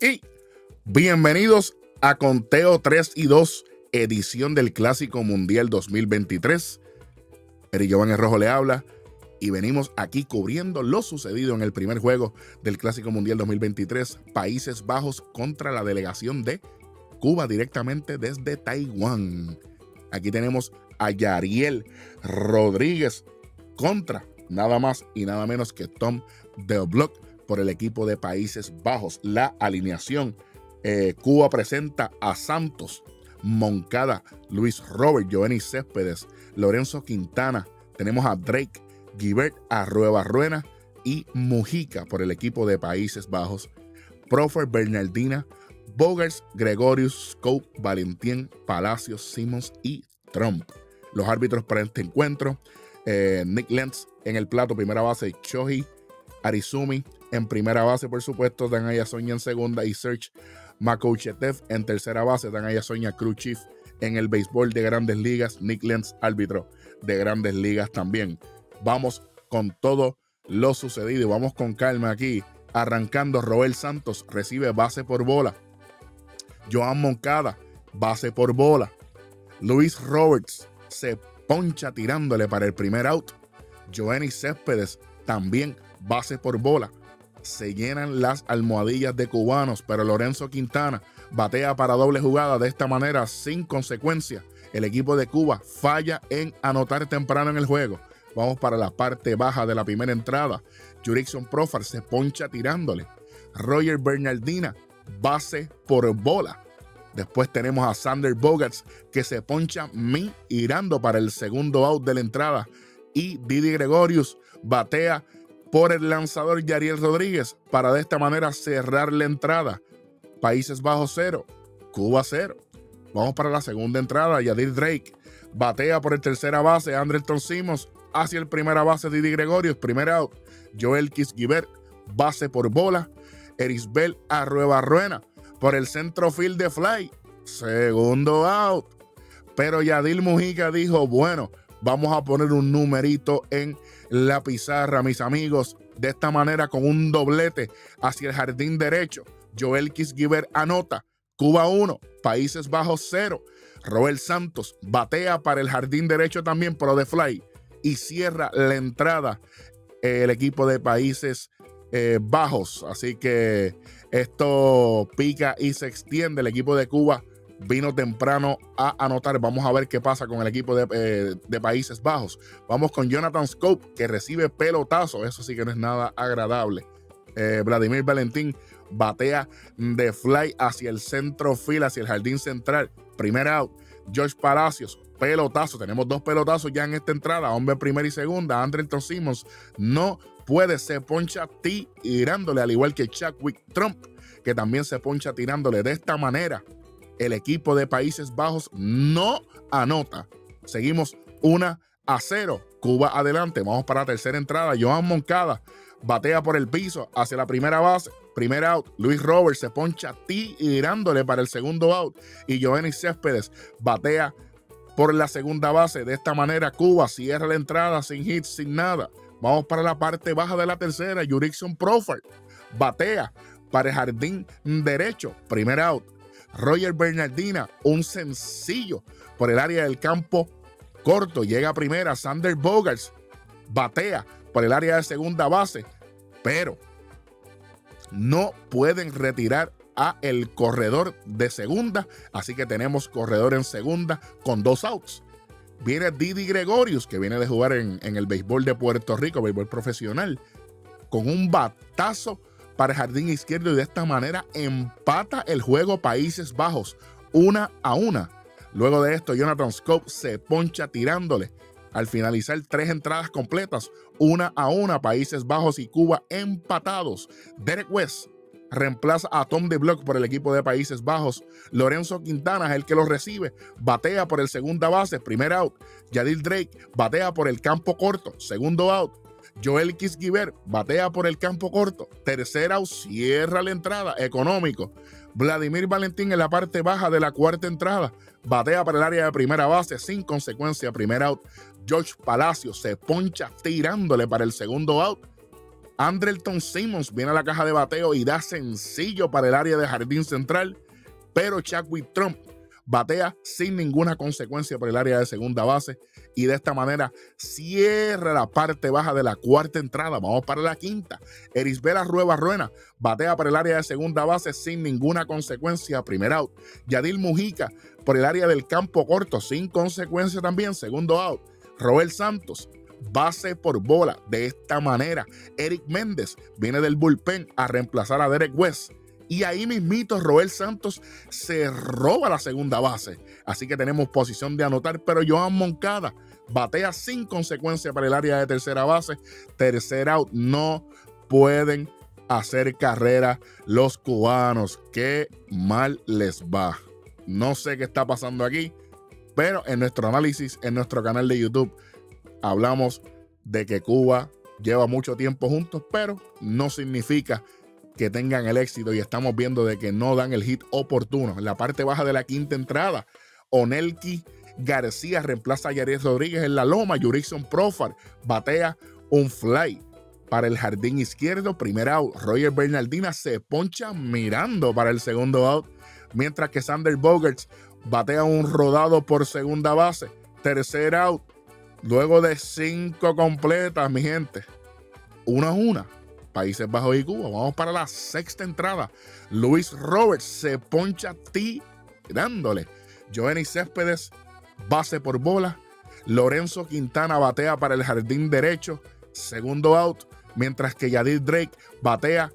Y bienvenidos a Conteo 3 y 2, edición del Clásico Mundial 2023. Eri Giovanni Rojo le habla y venimos aquí cubriendo lo sucedido en el primer juego del Clásico Mundial 2023, Países Bajos contra la delegación de Cuba directamente desde Taiwán. Aquí tenemos a Yariel Rodríguez contra nada más y nada menos que Tom Del Block por el equipo de Países Bajos. La alineación. Eh, Cuba presenta a Santos, Moncada, Luis Robert, Giovanni Céspedes, Lorenzo Quintana. Tenemos a Drake, Gilbert Arrueba Ruena y Mujica por el equipo de Países Bajos. Profer Bernardina, Bogers, Gregorius, Scope, Valentín, Palacios, Simmons y Trump. Los árbitros para este encuentro, eh, Nick Lentz en el plato, primera base, Choji, Arizumi, en primera base, por supuesto, Dan Ayasoña en segunda y Serge Makouchetev en tercera base. Dan Ayasoña Crew Chief en el béisbol de grandes ligas. Nick Lenz, árbitro de grandes ligas también. Vamos con todo lo sucedido vamos con calma aquí. Arrancando, Roel Santos recibe base por bola. Joan Moncada, base por bola. Luis Roberts se poncha tirándole para el primer out. Joanny Céspedes también base por bola se llenan las almohadillas de cubanos, pero Lorenzo Quintana batea para doble jugada de esta manera sin consecuencia. El equipo de Cuba falla en anotar temprano en el juego. Vamos para la parte baja de la primera entrada. Jurickson Profar se poncha tirándole. Roger Bernardina, base por bola. Después tenemos a Sander Bogarts que se poncha mirando para el segundo out de la entrada. Y Didi Gregorius batea por el lanzador Yariel Rodríguez para de esta manera cerrar la entrada. Países Bajos cero, Cuba cero. Vamos para la segunda entrada. Yadir Drake batea por el tercera base. Andrelton Simons hacia el primera base. Didi Gregorio, primer out. Joel Kisgiver, base por bola. Erisbel Arrueba Ruena por el centro field de fly. Segundo out. Pero Yadil Mujica dijo: Bueno, vamos a poner un numerito en la pizarra, mis amigos. De esta manera, con un doblete hacia el jardín derecho. Joel Kisgiver anota. Cuba 1, Países Bajos 0. Roel Santos batea para el jardín derecho también, pero de fly. Y cierra la entrada el equipo de Países eh, Bajos. Así que esto pica y se extiende. El equipo de Cuba vino temprano a anotar. Vamos a ver qué pasa con el equipo de, eh, Países Bajos. Vamos con Jonathan Scope, que recibe pelotazo. Eso sí que no es nada agradable. Eh, Vladimir Valentín batea de fly hacia el centro fila, hacia el jardín central. Primer out. George Palacios, pelotazo. Tenemos dos pelotazos ya en esta entrada. Hombre primera y segunda. Andrelton Simmons no puede. Se poncha tirándole, al igual que Chadwick Trump, que también se poncha tirándole de esta manera el equipo de Países Bajos no anota. Seguimos 1 a 0. Cuba adelante. Vamos para la tercera entrada. Joan Moncada batea por el piso hacia la primera base. Primer out. Luis Roberts se poncha tirándole para el segundo out. Y Joanny Céspedes batea por la segunda base. De esta manera, Cuba cierra la entrada sin hits, sin nada. Vamos para la parte baja de la tercera. Jurickson Profile batea para el jardín derecho. Primer out. Roger Bernardina, un sencillo por el área del campo corto. Llega primera, Sander Bogarts batea por el área de segunda base, pero no pueden retirar a el corredor de segunda, así que tenemos corredor en segunda con dos outs. Viene Didi Gregorius, que viene de jugar en, en el béisbol de Puerto Rico, béisbol profesional, con un batazo para el jardín izquierdo y de esta manera empata el juego Países Bajos una a una. Luego de esto, Jonathan Scope se poncha tirándole. Al finalizar tres entradas completas, una a una, Países Bajos y Cuba empatados. Derek West reemplaza a Tom de Block por el equipo de Países Bajos. Lorenzo Quintana es el que lo recibe. Batea por el segunda base, primer out. Yadil Drake batea por el campo corto, segundo out. Joel Kisgiver batea por el campo corto. Tercera cierra la entrada. Económico. Vladimir Valentín en la parte baja de la cuarta entrada. Batea para el área de primera base sin consecuencia. Primer out. George Palacio se poncha tirándole para el segundo out. Andrelton Simmons viene a la caja de bateo y da sencillo para el área de jardín central, pero Chadwick Trump batea sin ninguna consecuencia por el área de segunda base y de esta manera cierra la parte baja de la cuarta entrada. Vamos para la quinta. Erisbela Rueva Ruena batea por el área de segunda base sin ninguna consecuencia. Primer out. Yadil Mujica por el área del campo corto sin consecuencia también. Segundo out. Robert Santos base por bola. De esta manera, Eric Méndez viene del bullpen a reemplazar a Derek West. Y ahí mismito Roel Santos se roba la segunda base. Así que tenemos posición de anotar, pero Joan Moncada batea sin consecuencia para el área de tercera base. Tercer out, no pueden hacer carrera los cubanos. Qué mal les va. No sé qué está pasando aquí, pero en nuestro análisis, en nuestro canal de YouTube, hablamos de que Cuba lleva mucho tiempo juntos, pero no significa que tengan el éxito y estamos viendo de que no dan el hit oportuno. En la parte baja de la quinta entrada, Onelki García reemplaza a Yaris Rodríguez en la loma. Jurickson Profar batea un fly para el jardín izquierdo. Primer out. Roger Bernardina se poncha mirando para el segundo out. Mientras que Sander Bogarts batea un rodado por segunda base. Tercer out. Luego de cinco completas, mi gente. Una a una. Países Bajos y Cuba. Vamos para la sexta entrada. Luis Roberts se poncha tirándole. Joenny Céspedes base por bola. Lorenzo Quintana batea para el jardín derecho. Segundo out. Mientras que Yadir Drake batea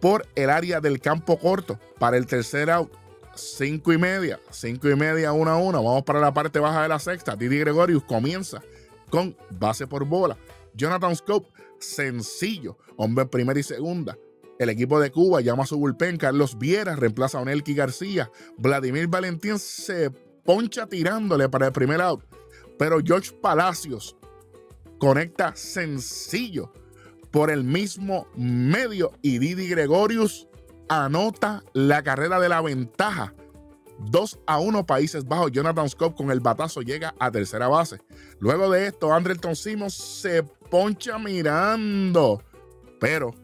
por el área del campo corto para el tercer out. Cinco y media, cinco y media, una a una. Vamos para la parte baja de la sexta. Didi Gregorius comienza con base por bola. Jonathan Scope, sencillo, hombre primera y segunda. El equipo de Cuba llama a su bullpen. Carlos Viera reemplaza a Onelki García. Vladimir Valentín se poncha tirándole para el primer out. Pero George Palacios conecta sencillo por el mismo medio y Didi Gregorius anota la carrera de la ventaja. 2 a 1 Países Bajos. Jonathan Scott con el batazo llega a tercera base. Luego de esto, Andrelton Simons se poncha mirando. Pero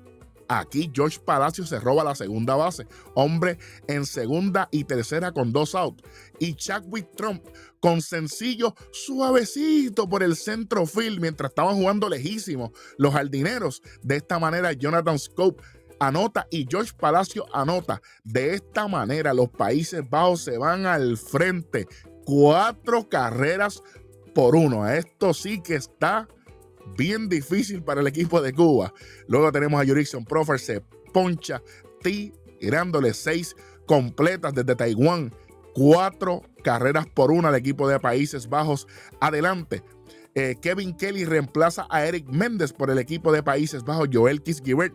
aquí George Palacio se roba la segunda base. Hombre en segunda y tercera con dos outs. Y Chadwick Trump con sencillo suavecito por el centro field mientras estaban jugando lejísimo los jardineros. De esta manera, Jonathan Scope anota y George Palacio anota. De esta manera los Países Bajos se van al frente. Cuatro carreras por uno. Esto sí que está bien difícil para el equipo de Cuba. Luego tenemos a Jurickson Profer, se poncha tirándole seis completas desde Taiwán. Cuatro carreras por una al equipo de Países Bajos. Adelante. Eh, Kevin Kelly reemplaza a Eric Méndez por el equipo de Países Bajos. Joel Kisgibert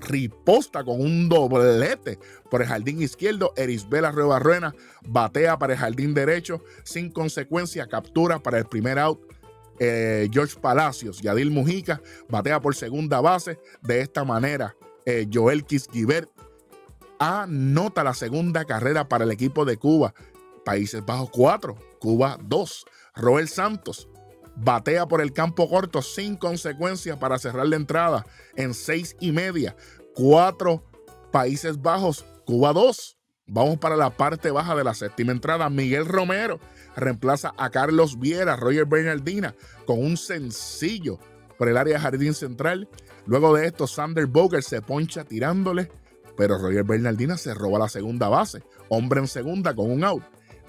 riposta con un doblete por el jardín izquierdo. Erisbela Ruena batea para el jardín derecho. Sin consecuencia, captura para el primer out. Eh, George Palacios, Yadil Mujica batea por segunda base. De esta manera, eh, Joel Kisgibert anota la segunda carrera para el equipo de Cuba. Países Bajos 4, Cuba 2. Roel Santos batea por el campo corto sin consecuencias para cerrar la entrada en seis y media. Cuatro Países Bajos, Cuba 2. Vamos para la parte baja de la séptima entrada. Miguel Romero reemplaza a Carlos Viera, Roger Bernardina, con un sencillo por el área de jardín central. Luego de esto, Sander Boger se poncha tirándole, pero Roger Bernardina se roba la segunda base. Hombre en segunda con un out.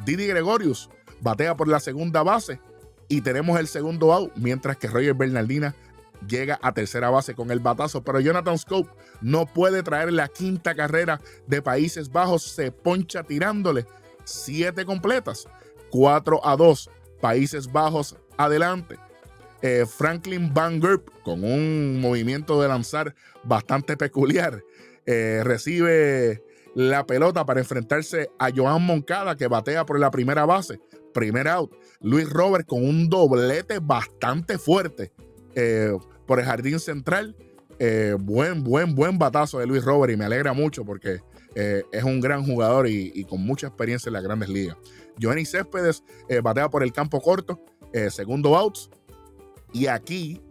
Didi Gregorius batea por la segunda base y tenemos el segundo out, mientras que Roger Bernardina llega a tercera base con el batazo, pero Jonathan Scope no puede traer la quinta carrera de Países Bajos, se poncha tirándole siete completas, 4 a 2, Países Bajos adelante. Eh, Franklin Van Gerp, con un movimiento de lanzar bastante peculiar, eh, recibe la pelota para enfrentarse a Joan Moncada, que batea por la primera base. Primer out. Luis Robert con un doblete bastante fuerte eh, por el jardín central. Eh, buen, buen, buen batazo de Luis Robert y me alegra mucho porque eh, es un gran jugador y, con mucha experiencia en las grandes ligas. Johnny Céspedes batea por el campo corto, segundo outs. Y aquí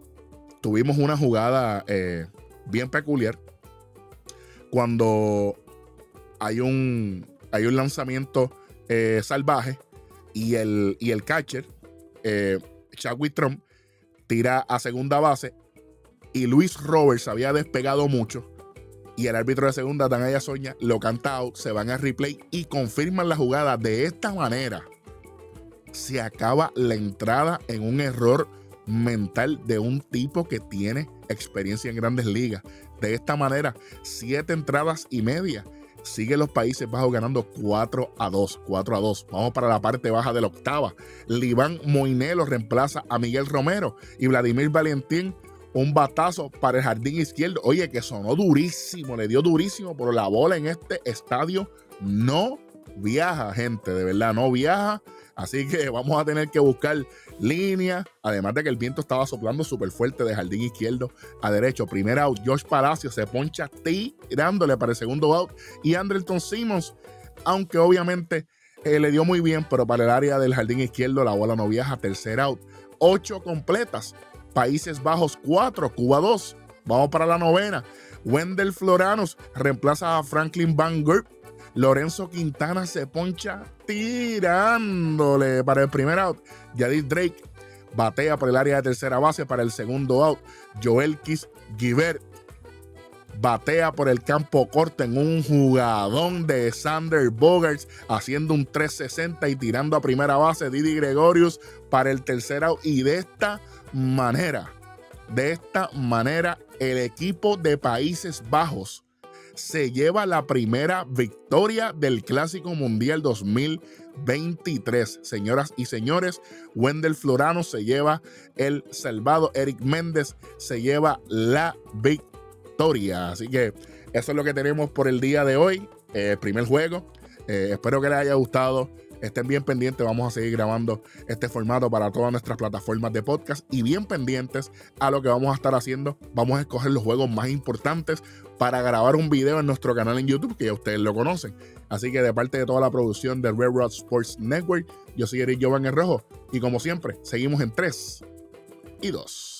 tuvimos una jugada bien peculiar. Cuando hay un, hay un lanzamiento eh, salvaje y el, y el catcher, eh, Chadwick Trump, tira a segunda base y Luis Roberts había despegado mucho y el árbitro de segunda, Dan Soña, lo canta se van a replay y confirman la jugada. De esta manera se acaba la entrada en un error mental de un tipo que tiene experiencia en grandes ligas. De esta manera, siete entradas y media. Sigue los Países Bajos ganando 4 a 2. 4 a 2. Vamos para la parte baja de la octava. Liván Moinelo reemplaza a Miguel Romero y Vladimir Valentín un batazo para el jardín izquierdo. Oye, que sonó durísimo, le dio durísimo, pero la bola en este estadio no viaja, gente, de verdad, no viaja. Así que vamos a tener que buscar línea. Además de que el viento estaba soplando súper fuerte de jardín izquierdo a derecho. Primer out, Josh Palacio se poncha tirándole para el segundo out. Y Andrelton Simmons, aunque obviamente eh, le dio muy bien, pero para el área del jardín izquierdo la bola no viaja. Tercer out, ocho completas. Países Bajos 4, Cuba 2. Vamos para la novena. Wendell Floranos reemplaza a Franklin Van Gogh Lorenzo Quintana se poncha tirándole para el primer out. Yadid Drake batea por el área de tercera base para el segundo out. Joel Kiss Giver batea por el campo corto en un jugadón de Sander Bogarts haciendo un 360 y tirando a primera base Didi Gregorius para el tercer out. Y de esta manera, de esta manera, el equipo de Países Bajos se lleva la primera victoria del Clásico Mundial 2023. Señoras y señores, Wendell Florano se lleva el salvado, Eric Méndez se lleva la victoria. Así que eso es lo que tenemos por el día de hoy, eh, primer juego. Eh, espero que les haya gustado. Estén bien pendientes, vamos a seguir grabando este formato para todas nuestras plataformas de podcast y bien pendientes a lo que vamos a estar haciendo. Vamos a escoger los juegos más importantes para grabar un video en nuestro canal en YouTube, que ya ustedes lo conocen. Así que de parte de toda la producción de Red Rod Sports Network, yo soy Eric Giovanni Rojo y como siempre, seguimos en 3 y 2.